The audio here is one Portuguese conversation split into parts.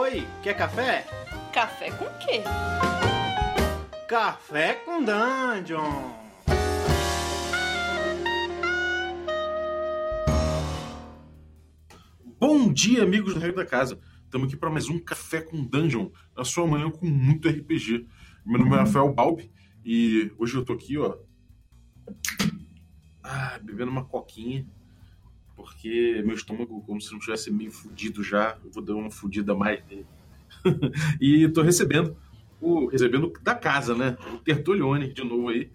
Oi, quer café? Café com quê? Café com Dungeon! Bom dia, amigos do Regra da Casa. Estamos aqui para mais um Café com Dungeon, na sua manhã com muito RPG. Meu nome é Rafael Balbi e hoje eu tô aqui, ó. Ah, bebendo uma coquinha, porque meu estômago, como se não tivesse meio fudido já, eu vou dar uma fudida a mais nele. e tô recebendo o recebendo da casa, né? O Tertolione de novo aí.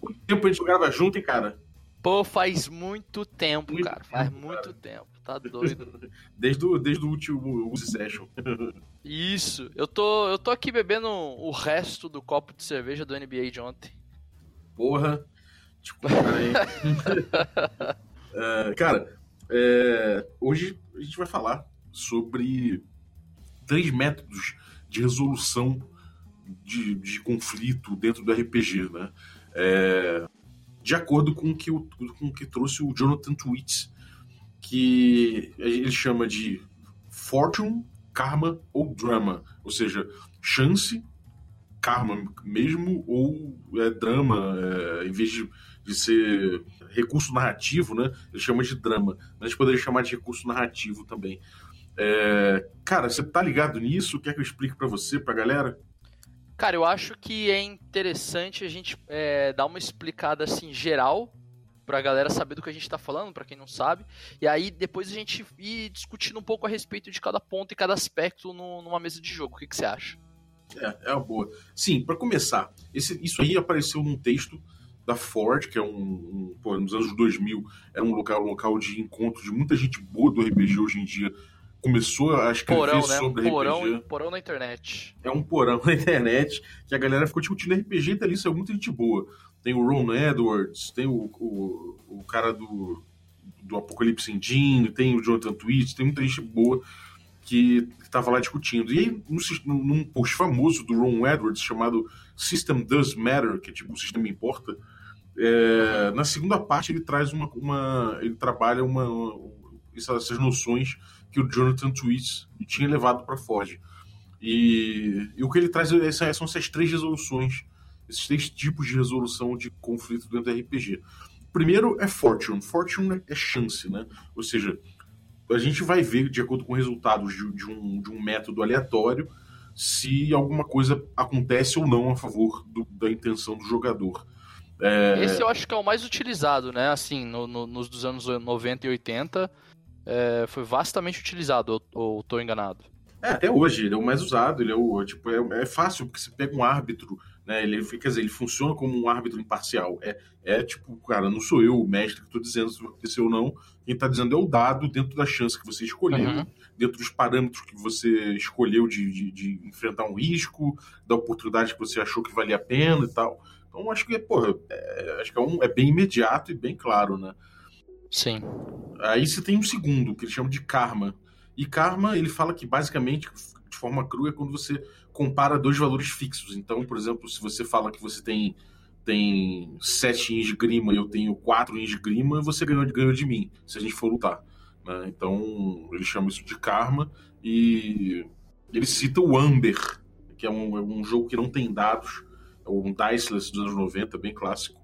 Quanto tempo a gente grava junto, hein, cara? Pô, faz muito tempo, Muito cara. Faz tempo, muito cara. tempo. Tá doido. Desde o, desde o último Use Session. Isso. Eu tô, eu tô aqui bebendo o resto do copo de cerveja do NBA de ontem. Porra. Tipo, cara, aí. É, cara, é, hoje a gente vai falar sobre três métodos de resolução de, de conflito dentro do RPG, né? É, de acordo com o que, o, com o que trouxe o Jonathan Twitts, que ele chama de Fortune, Karma ou Drama, ou seja, chance, karma mesmo, ou é, drama, é, em vez de, de ser recurso narrativo, né? Ele chama de drama, mas a gente poderia chamar de recurso narrativo também. É, cara, você tá ligado nisso? Quer que eu explique pra você, pra galera? Cara, eu acho que é interessante a gente é, dar uma explicada assim geral pra galera saber do que a gente tá falando, pra quem não sabe. E aí depois a gente ir discutindo um pouco a respeito de cada ponto e cada aspecto no- numa mesa de jogo. O que, que você acha? É, é uma boa. Sim, pra começar, esse- isso aí apareceu num texto da Ford, que é um, um pô, nos anos 2000, era um local, um local de encontro de muita gente boa do RPG hoje em dia. Começou a escrever Porão, né? Sobre porão, RPG. porão na internet. é um porão na internet que a galera ficou discutindo RPG e dali saiu muita gente boa. Tem o Ron Edwards, tem o, o, o cara do, do Apocalipse Engine, tem o Jonathan Twitch, tem muita gente boa que estava lá discutindo. E aí, num- num post famoso do Ron Edwards chamado System Does Matter, que é tipo o sistema importa, é, na segunda parte ele traz uma. uma ele trabalha uma, uma- essas noções que o Jonathan Twitch tinha levado para Ford. E, e o que ele traz são essas três resoluções, esses três tipos de resolução de conflito dentro do RPG. Primeiro é Fortune. Fortune é chance, né? Ou seja, a gente vai ver, de acordo com resultados de, de um, de um método aleatório, se alguma coisa acontece ou não a favor do- da intenção do jogador. É, Esse eu acho que é o mais utilizado, né? Assim, no- no- nos dos anos 90 e 80, é, foi vastamente utilizado, ou, ou tô enganado? É, até hoje, ele é o mais usado, ele é o. Tipo, é, é fácil, porque você pega um árbitro, né? Ele, quer dizer, ele funciona como um árbitro imparcial. É, é tipo, cara, não sou eu o mestre que estou dizendo se vai acontecer ou não. Quem está dizendo é o dado dentro da chance que você escolheu, Uhum. dentro dos parâmetros que você escolheu de, de, de enfrentar um risco, da oportunidade que você achou que valia a pena e tal. Então, acho que, porra, é, acho que é, um, é bem imediato e bem claro, né? Sim. Aí você tem um segundo, que ele chama de karma. E karma, ele fala que basicamente, de forma crua, é quando você compara dois valores fixos. Então, por exemplo, se você fala que você tem, tem 7 ins de grima e eu tenho 4 ins de grima, você ganhou, ganhou de mim, se a gente for lutar. né? Então, ele chama isso de karma. E ele cita o Amber, que é um, é um jogo que não tem dados, um Diceless dos anos 90, bem clássico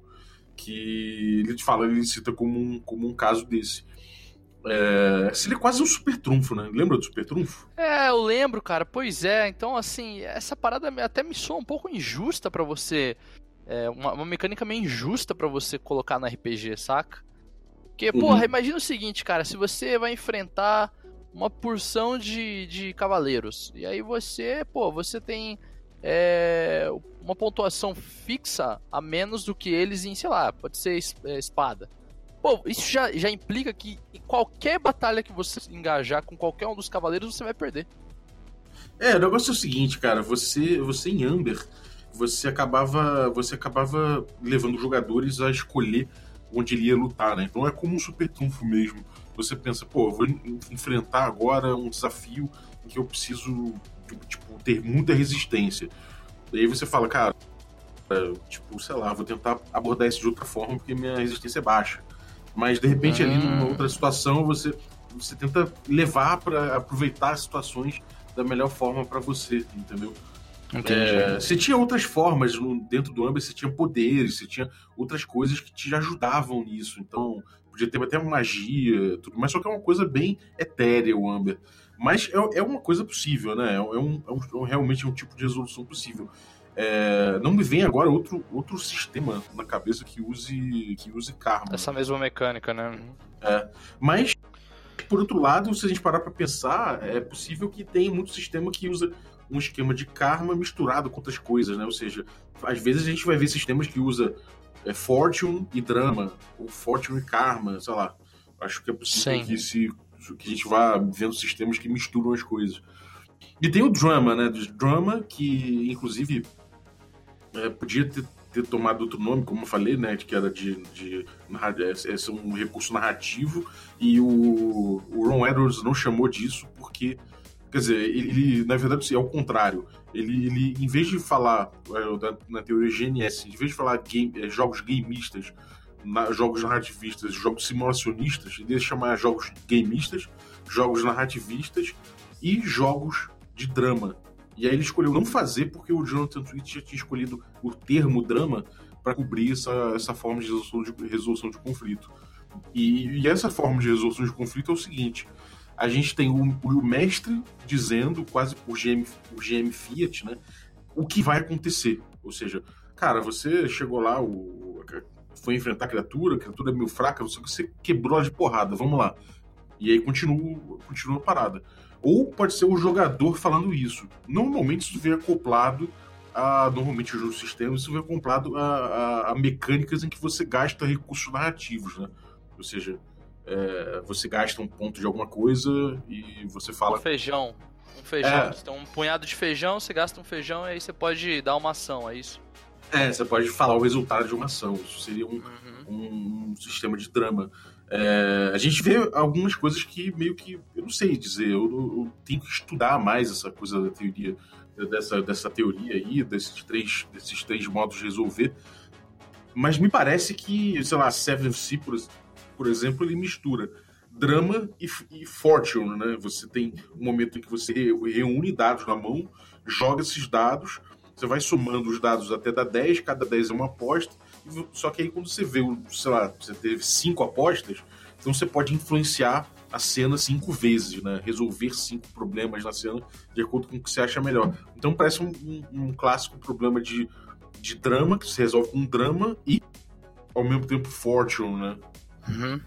que ele te fala, ele cita como um, como um caso desse. É, seria quase um super trunfo, né? Lembra do super trunfo? É, eu lembro, cara. Pois é. Então, assim, essa parada até me soa um pouco injusta pra você. É, uma, uma mecânica meio injusta pra você colocar no RPG, saca? Porque, Uhum. porra, imagina o seguinte, cara. Se você vai enfrentar uma porção de, de cavaleiros. E aí você, pô, você tem é, uma pontuação fixa a menos do que eles em, sei lá, pode ser é, espada. Pô, isso já, já implica que em qualquer batalha que você engajar com qualquer um dos cavaleiros, você vai perder. É, o negócio é o seguinte, cara, você, você em Amber, você acabava, você acabava levando jogadores a escolher onde ele ia lutar, né? Então é como um super trunfo mesmo. Você pensa, pô, vou en- enfrentar agora um desafio em que eu preciso, tipo, ter muita resistência. E aí você fala, cara, é, tipo, sei lá, vou tentar abordar isso de outra forma porque minha resistência é baixa. Mas de repente ali Hum. numa outra situação você você tenta levar para aproveitar situações da melhor forma para você, entendeu? É, você tinha outras formas dentro do Amber, você tinha poderes, você tinha outras coisas que te ajudavam nisso. Então, podia ter até magia, tudo, mas só que é uma coisa bem etérea o Amber. Mas é, é uma coisa possível, né? É um, é um- é um- realmente um tipo de resolução possível. É, não me vem agora outro, outro sistema na cabeça que use, que use karma. Essa mesma mecânica, né? Mas, por outro lado, se a gente parar pra pensar, é possível que tenha muito sistema que usa um esquema de karma misturado com outras coisas, né? Ou seja, às vezes a gente vai ver sistemas que usa é, fortune e drama, ou fortune e karma, sei lá. Acho que é possível Sim. que, se, que a gente vá vendo sistemas que misturam as coisas. E tem o drama, né? Drama, que inclusive é, podia ter, ter tomado outro nome, como eu falei, né? Que era de, de é, é um recurso narrativo, e o, o Ron Edwards não chamou disso porque, quer dizer, ele, ele, na verdade é o contrário. Ele, ele em vez de falar é, da- na teoria GNS, em vez de falar game, é, jogos gameistas, jogos narrativistas, jogos simulacionistas, ele ia chamar jogos gameistas, jogos narrativistas e jogos de drama. E aí ele escolheu não fazer porque o Jonathan Twitch já tinha escolhido o termo drama para cobrir essa, essa forma de resolução de, resolução de conflito. E, e essa forma de resolução de conflito é o seguinte: a gente tem o, o mestre dizendo, quase por GM, por GM Fiat, né, o que vai acontecer. Ou seja, cara, você chegou lá, o, foi enfrentar a criatura, a criatura é meio fraca, você, você quebrou ela de porrada, vamos lá. E aí continua, continua a parada. Ou pode ser o jogador falando isso. Normalmente isso vem acoplado a. Normalmente os sistemas isso vem acoplado a, a, a mecânicas em que você gasta recursos narrativos, né? Ou seja, é, você gasta um ponto de alguma coisa e você fala. Um feijão. Um feijão. É. Você tem um punhado de feijão, você gasta um feijão e aí você pode dar uma ação, é isso? É, você pode falar o resultado de uma ação. Isso seria um, Uhum. um sistema de drama. É, a gente vê algumas coisas que meio que. Eu não sei dizer, eu, eu tenho que estudar mais essa coisa da teoria, dessa, dessa teoria aí, desses três, desses três modos de resolver. Mas me parece que, sei lá, Seven Sea, por, por exemplo, ele mistura drama e, e fortune, né? Você tem um momento em que você re- reúne dados na mão, joga esses dados, você vai somando os dados até dar 10, cada 10 é uma aposta, só que aí quando você vê, sei lá, você teve cinco apostas, então você pode influenciar a cena cinco vezes, né? Resolver cinco problemas na cena de acordo com o que você acha melhor. Então parece um, um- um clássico problema de, de drama, que se resolve com drama e, ao mesmo tempo, fortune, né? Uhum.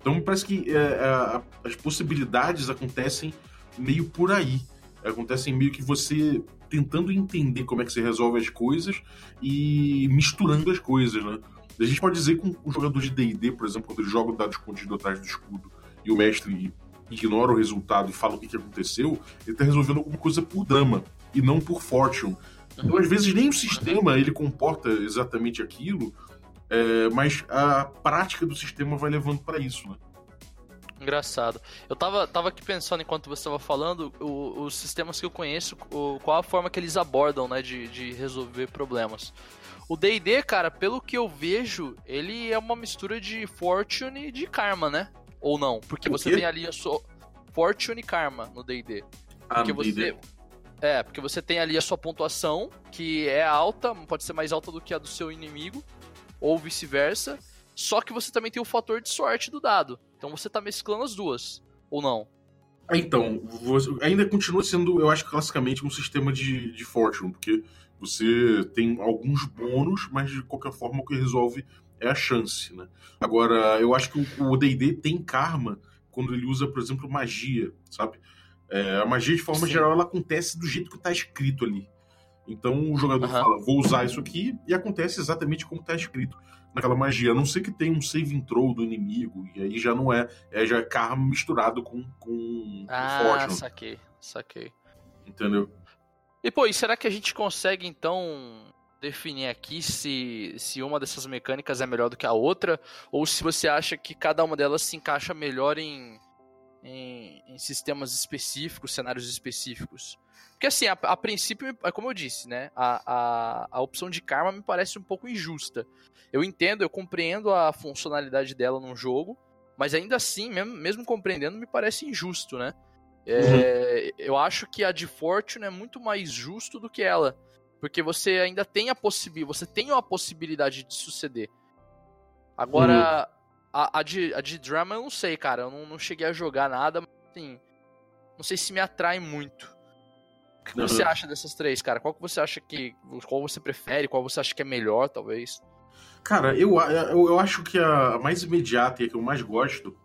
Então parece que é, a- as possibilidades acontecem meio por aí. Acontecem meio que você tentando entender como é que você resolve as coisas e misturando as coisas, né? A gente pode dizer que um, um jogador de D&D, por exemplo, quando ele joga o dado escondido atrás do escudo e o mestre ignora o resultado e fala o que, que aconteceu, ele está resolvendo alguma coisa por drama e não por fortune. Então, às vezes, nem o sistema ele comporta exatamente aquilo, é, mas a prática do sistema vai levando para isso, né? Engraçado. Eu tava, tava aqui pensando enquanto você estava falando, o- os sistemas que eu conheço, o- qual a forma que eles abordam, né, de, de resolver problemas. O D&D, cara, pelo que eu vejo, ele é uma mistura de Fortune e de Karma, né? Ou não? Porque você tem ali a sua Fortune e Karma no D&D. Ah, no você. D&D. É, porque você tem ali a sua pontuação, que é alta, pode ser mais alta do que a do seu inimigo, ou vice-versa. Só que você também tem o fator de sorte do dado. Então você tá mesclando as duas. Ou não? Ah, Então, você- ainda continua sendo, eu acho, classicamente um sistema de, de fortune, porque você tem alguns bônus, mas de qualquer forma o que resolve é a chance, né? Agora, eu acho que o- D&D tem karma quando ele usa, por exemplo, magia, sabe? É, a magia, de forma Sim. geral, ela acontece do jeito que tá escrito ali. Então o jogador Aham. fala, vou usar isso aqui, e acontece exatamente como tá escrito naquela magia. A não ser que tenha um saving throw do inimigo, e aí já não é, é já é karma misturado com, com, com Ah, fortune, saquei, saquei. entendeu? E pô, e será que a gente consegue então definir aqui se, se uma dessas mecânicas é melhor do que a outra? Ou se você acha que cada uma delas se encaixa melhor em, em, em sistemas específicos, cenários específicos? Porque assim, a, a princípio, é como eu disse, né? A, a, a opção de karma me parece um pouco injusta. Eu entendo, eu compreendo a funcionalidade dela num jogo, mas ainda assim, mesmo, mesmo compreendendo, me parece injusto, né? É, Eu acho que a de Fortune é muito mais justo do que ela. Porque você ainda tem a possibilidade. Você tem uma possibilidade de suceder. Agora, a, a, de, a de drama eu não sei, cara. Eu não, não cheguei a jogar nada, mas assim. Não sei se me atrai muito. O que você Uhum. acha dessas três, cara? Qual que você acha que. Qual você prefere? Qual você acha que é melhor, talvez? Cara, eu, eu, eu acho que a mais imediata e a que eu mais gosto,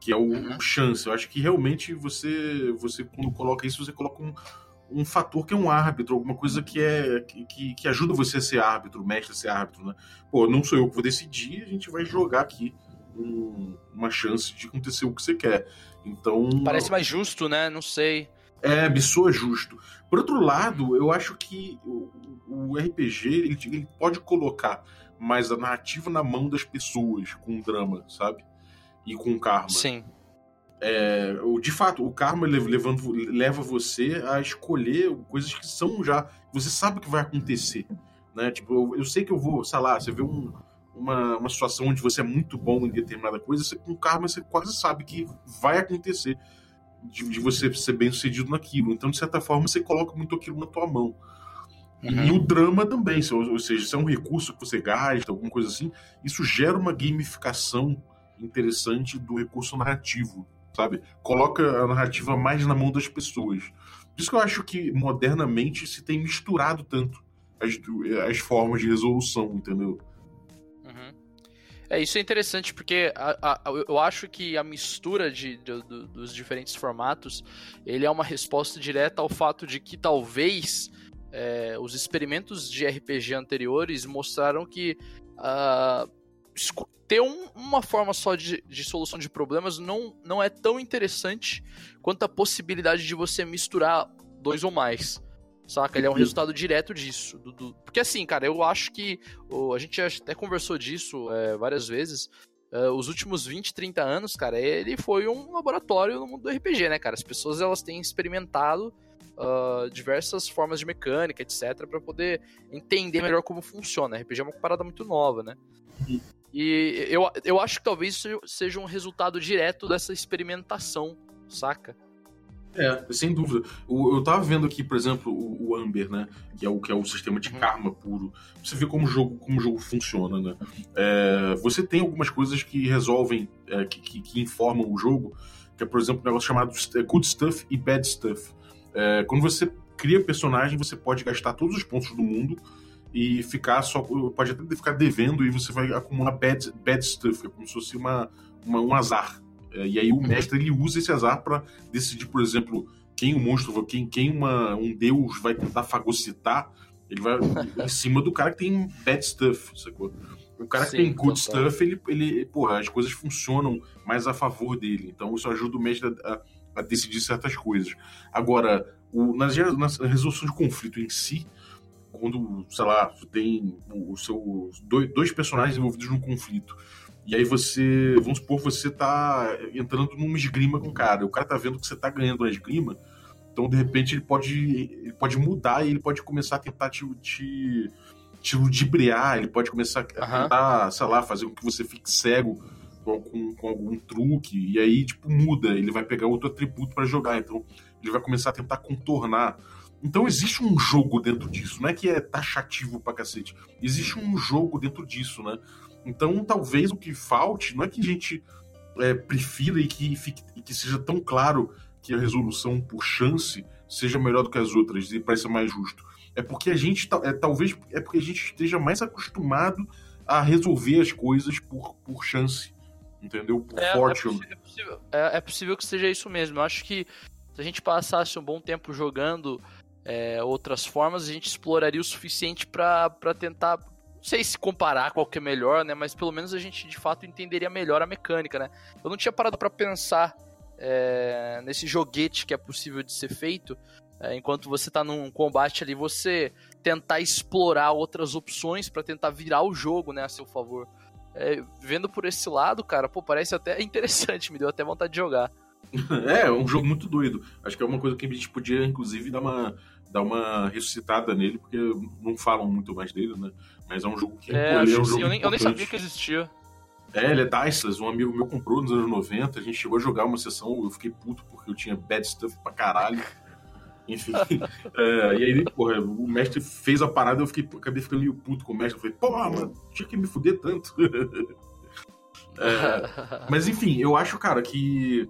que é o, Uhum. chance. Eu acho que realmente você, você quando coloca isso, você coloca um, um fator que é um árbitro, alguma coisa que é que, que ajuda você a ser árbitro, mestre a ser árbitro, né? Pô, não sou eu que vou decidir, a gente vai jogar aqui um- uma chance de acontecer o que você quer. Então. Parece mais justo, né? Não sei. É, me soa justo. Por outro lado, eu acho que o, o RPG ele, ele pode colocar mais a narrativa na mão das pessoas com drama, sabe? E com karma. Sim. É, de fato, o karma le- levando, leva você a escolher coisas que são já. Você sabe que vai acontecer. Né? Tipo, eu, eu sei que eu vou, sei lá, você vê um- uma, uma situação onde você é muito bom em determinada coisa, você, com karma você quase sabe que vai acontecer de, de você ser bem sucedido naquilo. Então, de certa forma, você coloca muito aquilo na tua mão. Uhum. E o drama também, ou seja, se é um recurso que você gasta, alguma coisa assim, isso gera uma gamificação interessante do recurso narrativo, sabe? Coloca a narrativa mais na mão das pessoas. Por isso que eu acho que modernamente se tem misturado tanto as, as formas de resolução, entendeu? É, isso é interessante porque a- a- eu acho que a mistura de, do- dos diferentes formatos ele é uma resposta direta ao fato de que talvez é, os experimentos de RPG anteriores mostraram que esco- ter um- uma forma só de, de solução de problemas não, não é tão interessante quanto a possibilidade de você misturar dois ou mais. Saca? Ele é um resultado direto disso. do- do- Porque assim, cara, eu acho que o- a gente até conversou disso é, várias vezes. É, os últimos 20, 30 anos, cara, ele foi um laboratório no mundo do RPG, né, cara? As pessoas elas têm experimentado ah, diversas formas de mecânica, etc, pra poder entender melhor como funciona. RPG é uma parada muito nova, né? Uhum. E eu, eu acho que talvez isso seja um resultado direto dessa experimentação, saca? É, sem dúvida. O- eu tava vendo aqui, por exemplo, o, o Amber, né? Que é o, que é o sistema de Uhum. karma puro. Você vê como o jogo, como o jogo funciona, né? É, você tem algumas coisas que resolvem, é, que, que, que informam o jogo, que é, por exemplo, um negócio chamado é, Good Stuff e Bad Stuff. É, quando você cria personagem, você pode gastar todos os pontos do mundo e ficar só. Pode até ficar devendo e você vai acumular bad, bad stuff, é como se fosse uma, uma- um azar. É, e aí o mestre ele usa esse azar para decidir, por exemplo, quem o monstro, quem, quem uma, um deus vai tentar fagocitar, ele vai em cima do cara que tem bad stuff, sacou? O cara que Sim, tem good total. stuff, ele, ele, porra, as coisas funcionam mais a favor dele. Então isso ajuda o mestre a, a- decidir certas coisas. Agora, o, nas, nas resoluções de conflito em si, quando, sei lá, tem o seu dois, dois personagens envolvidos num conflito. E aí você, vamos supor, você tá entrando numa esgrima com o cara. O cara tá vendo que você tá ganhando uma esgrima, então de repente ele pode, ele pode mudar e ele pode começar a tentar te, te, te ludibriar, ele pode começar a tentar, sei lá, fazer com que você fique cego com, com, com algum truque, e aí, tipo, muda, ele vai pegar outro atributo para jogar, então ele vai começar a tentar contornar. Então existe um jogo dentro disso, não é que é taxativo pra cacete. Existe um jogo dentro disso, né? Então talvez o que falte não é que a gente é, prefira e que, fique, e que seja tão claro que a resolução por chance seja melhor do que as outras e pareça mais justo. É porque a gente, é, talvez, é porque a gente esteja mais acostumado a resolver as coisas por, por chance, entendeu? Por É, é fortune. possi- é possível, é- é possível que seja isso mesmo. Eu acho que se a gente passasse um bom tempo jogando é, outras formas, a gente exploraria o suficiente pra tentar. Sei se comparar qual que é melhor, né? Mas pelo menos a gente de fato entenderia melhor a mecânica, né? Eu não tinha parado pra pensar é, nesse joguete que é possível de ser feito. é, enquanto você tá num combate ali, você tentar explorar outras opções pra tentar virar o jogo, né, a seu favor. É, vendo por esse lado, cara, pô, parece até interessante, me deu até vontade de jogar. É, é um jogo muito doido. Acho que é uma coisa que a gente podia, inclusive, dar uma, dar uma ressuscitada nele, porque não falam muito mais dele, né? Mas é um jogo que É, é um sim, jogo eu, nem, eu nem sabia que existia. É, ele é Diceless, um amigo meu comprou nos anos 90, a gente chegou a jogar uma sessão, eu fiquei puto porque eu tinha bad stuff pra caralho. Enfim. é, e aí, porra, o mestre fez a parada eu fiquei, acabei ficando meio puto com o mestre. Eu falei, pô, mano, tinha que me fuder tanto. é, mas enfim, eu acho, cara, que,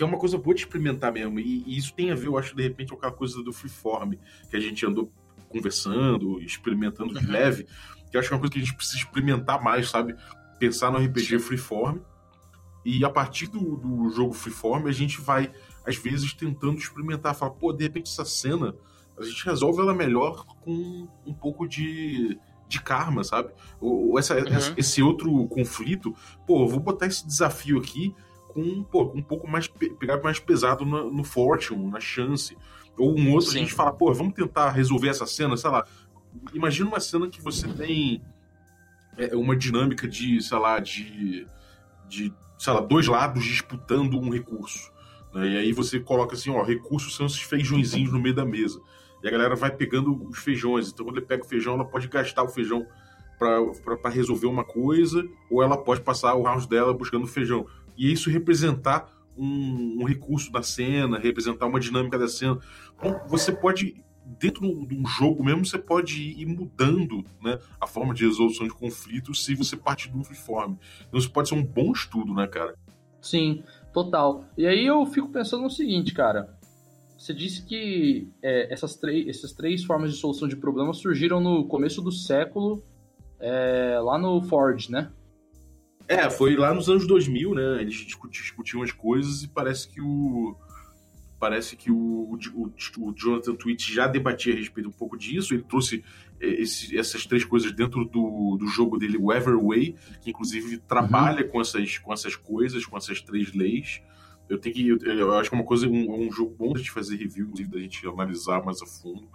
que é uma coisa boa de experimentar mesmo. E, e, isso tem a ver, eu acho, de repente, com aquela coisa do freeform, que a gente andou conversando, experimentando de uhum. leve. Que eu acho que é uma coisa que a gente precisa experimentar mais, sabe? Pensar no RPG freeform. E a partir do, do jogo freeform, a gente vai às vezes tentando experimentar, falar, pô, de repente essa cena a gente resolve ela melhor com um pouco de, de karma, sabe? Ou, essa, uhum. esse outro conflito, pô, vou botar esse desafio aqui com pô, um pouco mais pegar mais pesado no, no fortune, na chance. Ou um outro Sim. a gente fala, pô, vamos tentar resolver essa cena, sei lá. Imagina uma cena que você tem é, uma dinâmica de, sei lá, de, de sei lá, dois lados disputando um recurso. Né? E aí você coloca assim, ó, recursos são esses feijõezinhos no meio da mesa. E a galera vai pegando os feijões. Então, quando ele pega o feijão, ela pode gastar o feijão para resolver uma coisa, ou ela pode passar o round dela buscando o feijão. E isso representar um, um recurso da cena, representar uma dinâmica da cena. Então, você pode, dentro de um jogo mesmo, você pode ir mudando né, a forma de resolução de conflitos se você partir do freeform. Então, isso pode ser um bom estudo, né, cara? Sim. Total. E aí eu fico pensando no seguinte, cara. Você disse que é, essas, essas três formas de solução de problemas surgiram no começo do século, é, lá no Ford, né? É, foi lá nos anos 2000, né? Eles discutiam as coisas e parece que o parece que o, o, o Jonathan Twitch já debatia a respeito um pouco disso. Ele trouxe é, esse, essas três coisas dentro do, do jogo dele, o Everway, que inclusive trabalha uhum. com, essas, com essas coisas, com essas três leis. Eu tenho que. Eu, eu acho que é uma coisa, um, um jogo bom de fazer review, inclusive, da gente analisar mais a fundo,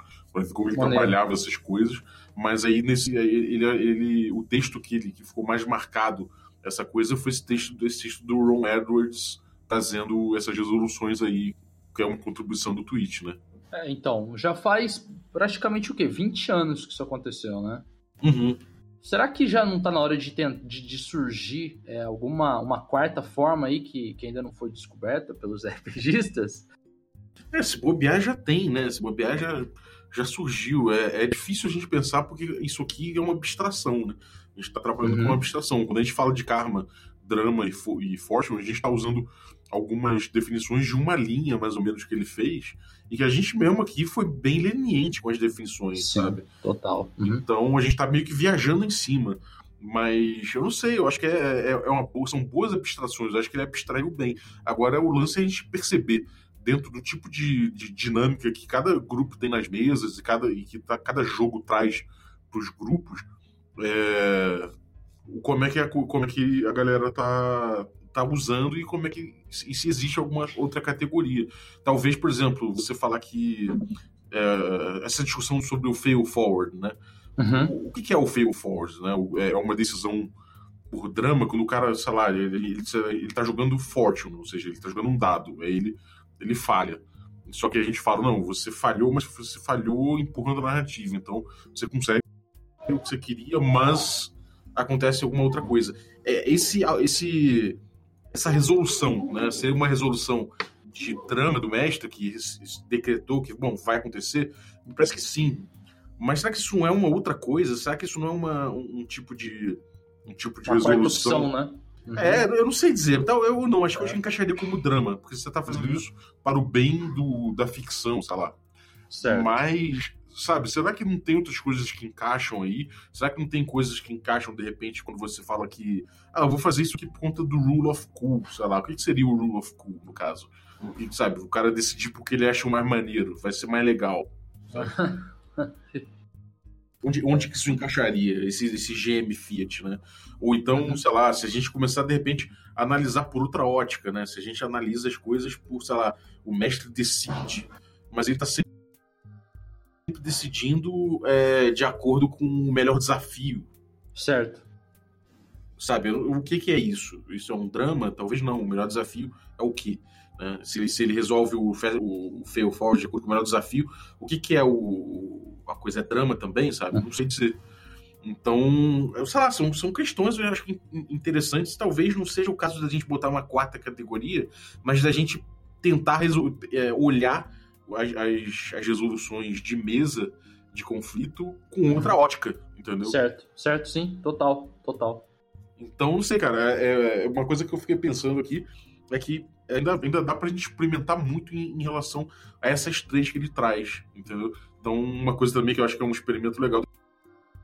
como ele Maneiro. trabalhava essas coisas. Mas aí, nesse. Ele, ele, o texto que, ele, que ficou mais marcado essa coisa foi esse texto, esse texto do Ron Edwards trazendo essas resoluções aí, que é uma contribuição do Twitch, né? É, então, já faz praticamente o quê? 20 anos que isso aconteceu, né? Uhum. Será que já não está na hora de, de, de surgir é, alguma uma quarta forma aí que, que ainda não foi descoberta pelos RPGistas? É, se bobear já tem, né? Se bobear já, já surgiu. É, é difícil a gente pensar porque isso aqui é uma abstração, né? A gente está trabalhando uhum. com uma abstração. Quando a gente fala de karma, drama e, e fortune, a gente está usando algumas definições de uma linha, mais ou menos, que ele fez, e que a gente mesmo aqui foi bem leniente com as definições, Sim, sabe? Total. Uhum. Então a gente tá meio que viajando em cima. Mas eu não sei, eu acho que é, é, é uma, são boas abstrações, eu acho que ele abstraiu bem. Agora o lance é a gente perceber dentro do tipo de, de dinâmica que cada grupo tem nas mesas e, cada, e que tá, cada jogo traz para os grupos, é, como, é que a, como é que a galera tá, tá usando e como é que e se existe alguma outra categoria. Talvez, por exemplo, você falar que é, essa discussão sobre o fail forward, né? Uhum. O, que é o fail forward, né? É uma decisão por drama quando o cara, sei lá, ele, ele, ele tá jogando fortune, ou seja, ele tá jogando um dado, aí ele, ele falha. Só que a gente fala, não, você falhou, mas você falhou empurrando a narrativa. Então, você consegue o que você queria, mas acontece alguma outra coisa. É, esse, esse essa resolução, né, ser uma resolução de trama do mestre que decretou que, bom, vai acontecer, me parece que sim. Mas será que isso não é uma outra coisa? Será que isso não é uma, um, tipo de um tipo de uma resolução? Né? Uhum. É, eu não sei dizer. Então, eu não, acho que eu encaixaria como drama, porque você está fazendo uhum. isso para o bem do, da ficção, sei lá. Certo. Mas sabe, será que não tem outras coisas que encaixam aí? Será que não tem coisas que encaixam de repente quando você fala que, ah, eu vou fazer isso aqui por conta do rule of cool, sei lá, o que seria o rule of cool no caso? E, sabe, o cara decidir porque ele acha mais maneiro, vai ser mais legal. onde, onde que isso encaixaria, esse, esse GM Fiat, né? Ou então, uhum. sei lá, se a gente começar de repente a analisar por outra ótica, né? Se a gente analisa as coisas por, sei lá, o mestre decide, mas ele tá sempre decidindo é, de acordo com o melhor desafio. Certo. Sabe, o que, que é isso? Isso é um drama? Talvez não. O melhor desafio é o quê? Né? Se, ele, se ele resolve o, o, o fail forward de acordo com o melhor desafio, o que, que é o. A coisa é drama também, sabe? Não sei dizer. Então, sei lá, são, são questões eu acho interessantes. Talvez não seja o caso da gente botar uma quarta categoria, mas da gente tentar é, olhar as, as, as resoluções de mesa de conflito com outra ótica, entendeu? Certo, certo, sim, total, total. Então, não sei, cara. É, é uma coisa que eu fiquei pensando aqui é que ainda, ainda dá pra gente experimentar muito em, em relação a essas três que ele traz, entendeu? Então, uma coisa também que eu acho que é um experimento legal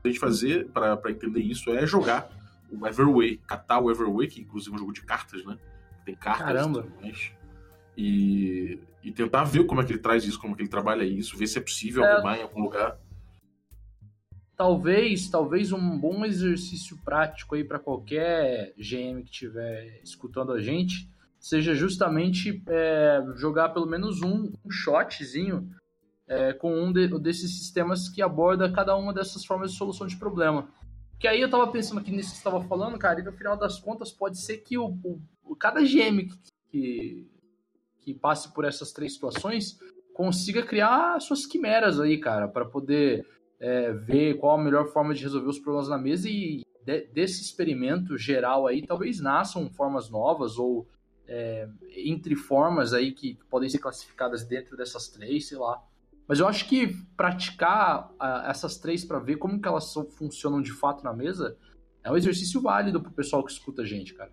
da gente fazer pra pra entender isso é jogar o Everway, catar o Everway, que inclusive é um jogo de cartas, né? Tem cartas Caramba. e tudo mais. E, e tentar ver como é que ele traz isso, como é que ele trabalha isso, ver se é possível É. arrumar em algum lugar. Talvez, talvez um bom exercício prático aí para qualquer GM que estiver escutando a gente seja justamente é, jogar pelo menos um, um shotzinho é, com um de- desses sistemas que aborda cada uma dessas formas de solução de problema. Que aí eu tava pensando aqui nisso que você estava falando, cara, e no final das contas pode ser que o, o- o- cada GM que, que, que passe por essas três situações consiga criar suas quimeras aí, cara, para poder é, ver qual a melhor forma de resolver os problemas na mesa e de- desse experimento geral aí talvez nasçam formas novas ou é, entre formas aí que, que podem ser classificadas dentro dessas três, sei lá. Mas eu acho que praticar ah, essas três para ver como que elas funcionam de fato na mesa é um exercício válido pro pessoal que escuta a gente, cara.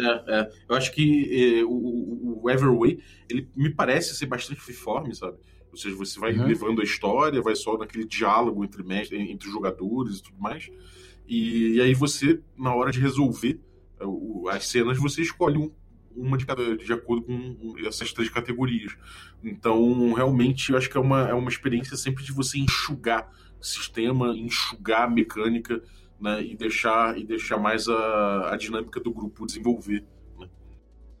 É, é. Eu acho que eh, o, o- Everway, ele me parece ser bastante freeform, sabe? Ou seja, você vai Uhum. levando a história, vai só naquele diálogo entre, entre jogadores e tudo mais. E, e aí você, na hora de resolver eh, o- as cenas, você escolhe um- uma de cada, de acordo com essas três categorias. Então, realmente, eu acho que é uma, é uma experiência sempre de você enxugar sistema, enxugar mecânica, né, e deixar e deixar mais a, a dinâmica do grupo desenvolver.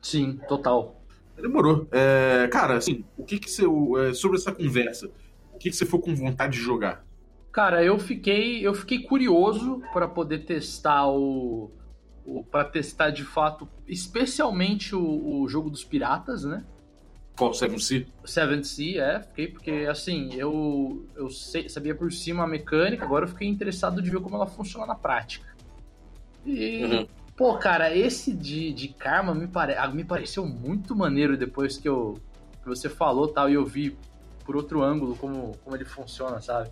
Sim, total. Demorou. É, cara, assim, o que que você é, sobre essa conversa? O que que você foi com vontade de jogar? Cara, eu fiquei, eu fiquei curioso para poder testar o, o para testar de fato, especialmente o, o jogo dos piratas, né? Qual Seven Sea? Seven Sea, é, fiquei porque assim, eu eu sei- sabia por cima a mecânica, agora eu fiquei interessado de ver como ela funciona na prática. E Uhum. pô, cara, esse de, de Karma me, pare, ah, me pareceu muito maneiro depois que eu que você falou, tal, e eu vi por outro ângulo como como ele funciona, sabe?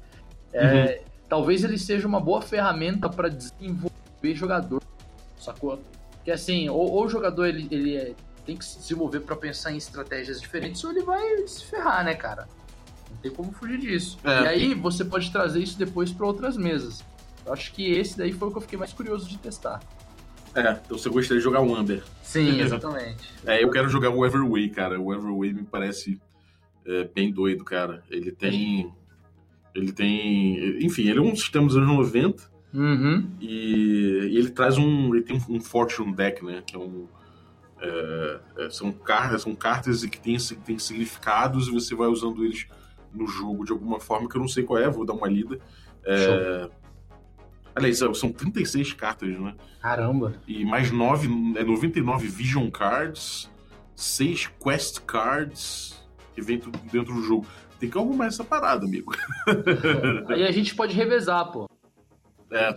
É, Talvez ele seja uma boa ferramenta para desenvolver jogador, sacou? Que assim, ou, ou o jogador ele, ele é- tem que se desenvolver para pensar em estratégias diferentes, ou ele vai se ferrar, né, cara? Não tem como fugir disso. É. E aí você pode trazer isso depois para outras mesas. Eu acho que esse daí foi o que eu fiquei mais curioso de testar. É, então você gostaria de jogar o Amber. Sim, exatamente. É, eu quero jogar o Everway, cara. O Everway me parece é, bem doido, cara. Ele tem. Ele tem. Enfim, ele é um sistema dos anos 90 Uhum. e, e ele traz um. Ele tem um Fortune Deck, né? Que é um. É, é, são, cartas, são cartas que têm, têm significados e você vai usando eles no jogo de alguma forma que eu não sei qual é, vou dar uma lida. É, aliás, são 36 cartas, né? Caramba. E mais 9, é 99 Vision Cards, 6 Quest Cards, que vem tudo dentro do jogo. Tem que arrumar essa parada, amigo. Aí a gente pode revezar, pô. É.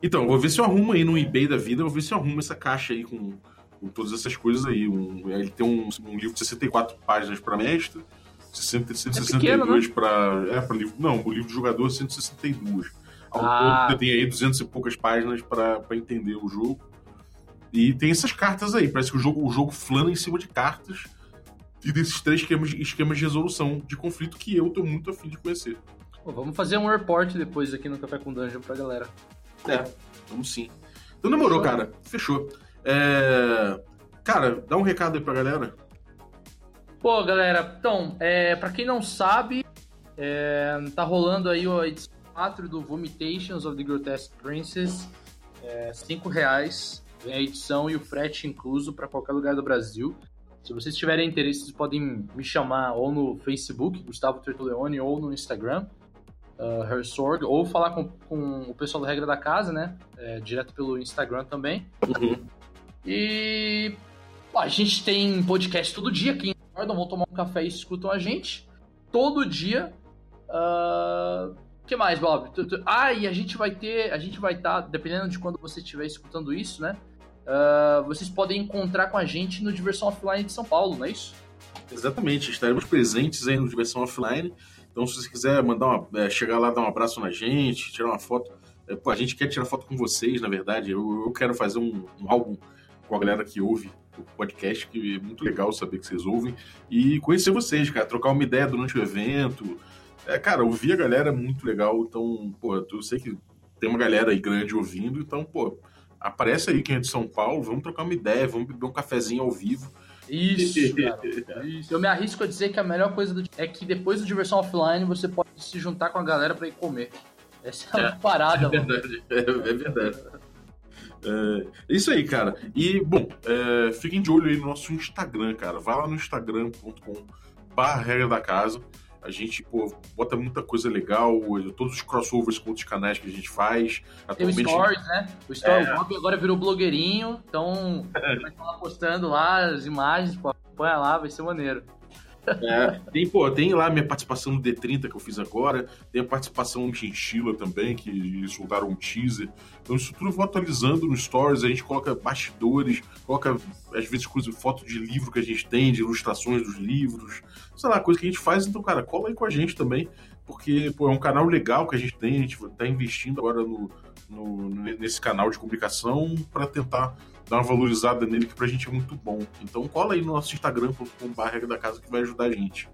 Então, eu vou ver se eu arrumo aí no eBay da vida, eu vou ver se eu arrumo essa caixa aí com, com todas essas coisas aí. Um, ele tem um, um livro de 64 páginas para mestre, 60, 162 para. É, para livro. Não, o livro de jogador 162. Ao Ah. todo, você tem aí 200 e poucas páginas para entender o jogo. E tem essas cartas aí. Parece que o jogo, o jogo flana em cima de cartas e desses três esquemas, esquemas de resolução de conflito que eu tô muito afim de conhecer. Pô, vamos fazer um report depois aqui no Café com Dungeon pra galera. É, vamos sim. Então demorou, Fechou. cara. Fechou. É... Cara, dá um recado aí pra galera. Pô, galera, então, é, pra quem não sabe, é, tá rolando aí a edição 4 do Vomitations of the Grotesque Princess. É, 5 reais. Vem a edição e o frete incluso pra qualquer lugar do Brasil. Se vocês tiverem interesse, vocês podem me chamar ou no Facebook, Gustavo Tertuleone, ou no Instagram, uh, Hersorg, ou falar com, com o pessoal da Regra da Casa, né? É, direto pelo Instagram também. E a gente tem podcast todo dia aqui em Jordan, vão tomar um café e escutam a gente. Todo dia. ah, O que mais, Bob? Ah, e a gente vai ter, a gente vai estar, dependendo de quando você estiver escutando isso, né? ah, vocês podem encontrar com a gente no Diversão Offline de São Paulo, não é isso? Exatamente, estaremos presentes aí no Diversão Offline. Então, se você quiser mandar uma, é, chegar lá, dar um abraço na gente, tirar uma foto. é, pô, a gente quer tirar foto com vocês, na verdade. Eu, eu quero fazer um, um álbum com a galera que ouve o podcast, que é muito legal saber que vocês ouvem. E conhecer vocês, cara, trocar uma ideia durante o evento. É, cara, ouvir a galera é muito legal. Então, pô, eu sei que tem uma galera aí grande ouvindo, então, pô, aparece aí quem é de São Paulo, vamos trocar uma ideia, vamos beber um cafezinho ao vivo. Isso, cara. Isso. Eu me arrisco a dizer que a melhor coisa do- é que depois do Diversão Offline você pode se juntar com a galera pra ir comer. Essa é a parada, É mano. verdade, é, é verdade. É isso aí, cara. E, bom, é, fiquem de olho aí no nosso Instagram, cara. Vai lá no instagram.com barra regra da casa. A gente, pô, bota muita coisa legal, todos os crossovers com outros canais que a gente faz. Tem o Atualmente, Stories, né? O Story É. Bob agora virou blogueirinho, então vai estar lá postando lá as imagens, pô, acompanha lá, vai ser maneiro. É, tem, pô, tem lá minha participação no D30 que eu fiz agora, tem a participação no Chinchilla também, que soltaram um teaser. Então isso tudo eu vou atualizando no Stories, a gente coloca bastidores, coloca às vezes coisa, foto de livro que a gente tem, de ilustrações dos livros, sei lá, coisa que a gente faz, então, cara, cola aí com a gente também, porque, pô, é um canal legal que a gente tem, a gente tá investindo agora no, no- nesse canal de publicação para tentar dar uma valorizada nele, que pra gente é muito bom. Então cola aí no nosso Instagram.com.br regra da casa que vai ajudar a gente.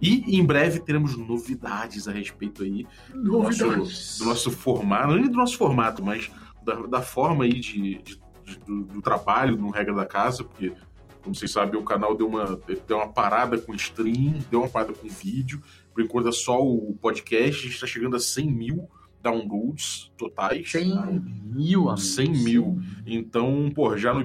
E em breve teremos novidades a respeito aí do nosso, do nosso formato, não é do nosso formato, mas da, da forma aí de, de- de- do, do trabalho no Regra da Casa, porque, como vocês sabem, o canal deu uma, deu uma parada com stream, deu uma parada com vídeo, por enquanto é só o podcast, a gente está chegando a 100 mil downloads totais. 100 mil, amigo. 100 mil. Então, pô, já no,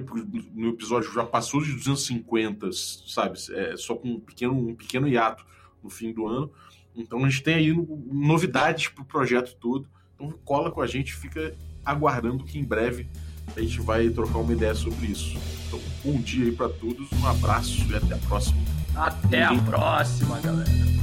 no episódio já passou de 250, sabe? É, só com um pequeno, um pequeno hiato no fim do ano. Então a gente tem aí novidades pro projeto todo. Então cola com a gente, fica aguardando que em breve a gente vai trocar uma ideia sobre isso. Então, bom dia aí pra todos, um abraço e até a próxima. Até a próxima, galera.